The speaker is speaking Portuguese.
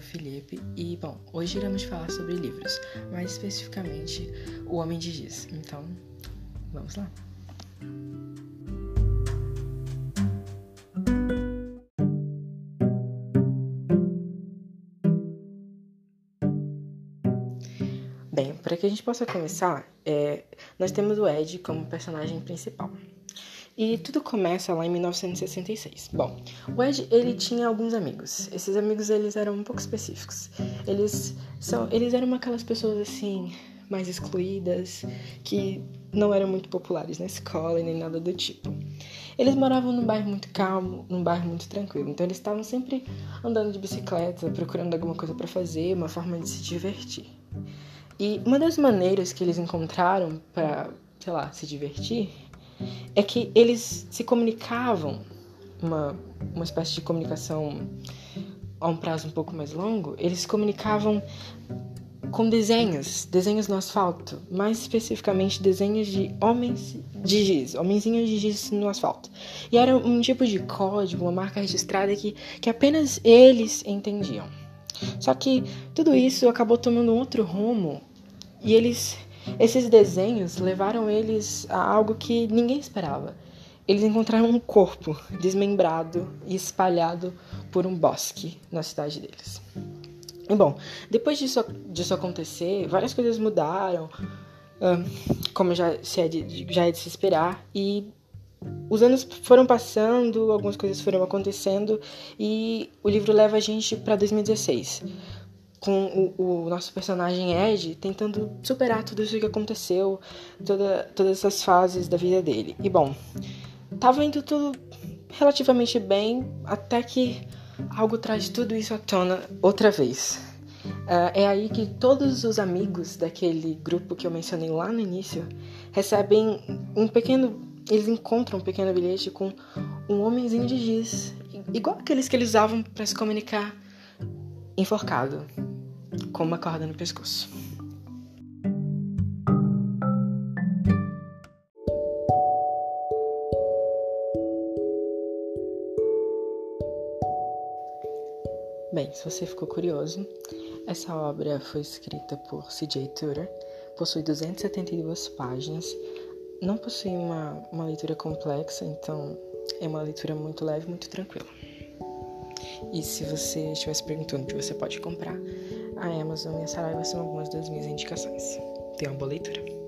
Felipe e, bom, hoje iremos falar sobre livros, mais especificamente O Homem de Giz. Então, vamos lá. Bem, para que a gente possa começar, é, nós temos o Ed como personagem principal. E tudo começa lá em 1966. Bom, o Ed, ele tinha alguns amigos. Esses amigos, eles eram um pouco específicos. Eles são, eles eram aquelas pessoas assim, mais excluídas, que não eram muito populares na escola e nem nada do tipo. Eles moravam num bairro muito calmo, num bairro muito tranquilo. Então eles estavam sempre andando de bicicleta, procurando alguma coisa para fazer, uma forma de se divertir. E uma das maneiras que eles encontraram para, sei lá, se divertir é que eles se comunicavam, uma, uma espécie de comunicação a um prazo um pouco mais longo, eles se comunicavam com desenhos, desenhos no asfalto, mais especificamente desenhos de homens de giz, homenzinhos de giz no asfalto. E era um tipo de código, uma marca registrada que, que apenas eles entendiam. Só que tudo isso acabou tomando outro rumo e eles esses desenhos levaram eles a algo que ninguém esperava. Eles encontraram um corpo desmembrado e espalhado por um bosque na cidade deles. E bom, depois disso, disso acontecer, várias coisas mudaram, como já, é de, já é de se esperar, e os anos foram passando, algumas coisas foram acontecendo, e o livro leva a gente para 2016 com o, o, nosso personagem Ed tentando superar tudo isso que aconteceu, toda, todas essas fases da vida dele. E bom, tava indo tudo relativamente bem, até que algo traz tudo isso à tona outra vez. Uh, é aí que todos os amigos daquele grupo que eu mencionei lá no início recebem um pequeno. Eles encontram um pequeno bilhete com um homenzinho de giz, igual aqueles que eles usavam para se comunicar enforcado com uma corda no pescoço. Bem, se você ficou curioso, essa obra foi escrita por C.J. Tudor, possui 272 páginas, não possui uma, uma leitura complexa, então é uma leitura muito leve, muito tranquila. E se você estivesse perguntando que você pode comprar, a Amazon e a Saraiva são algumas das minhas indicações. Tenha uma boa leitura.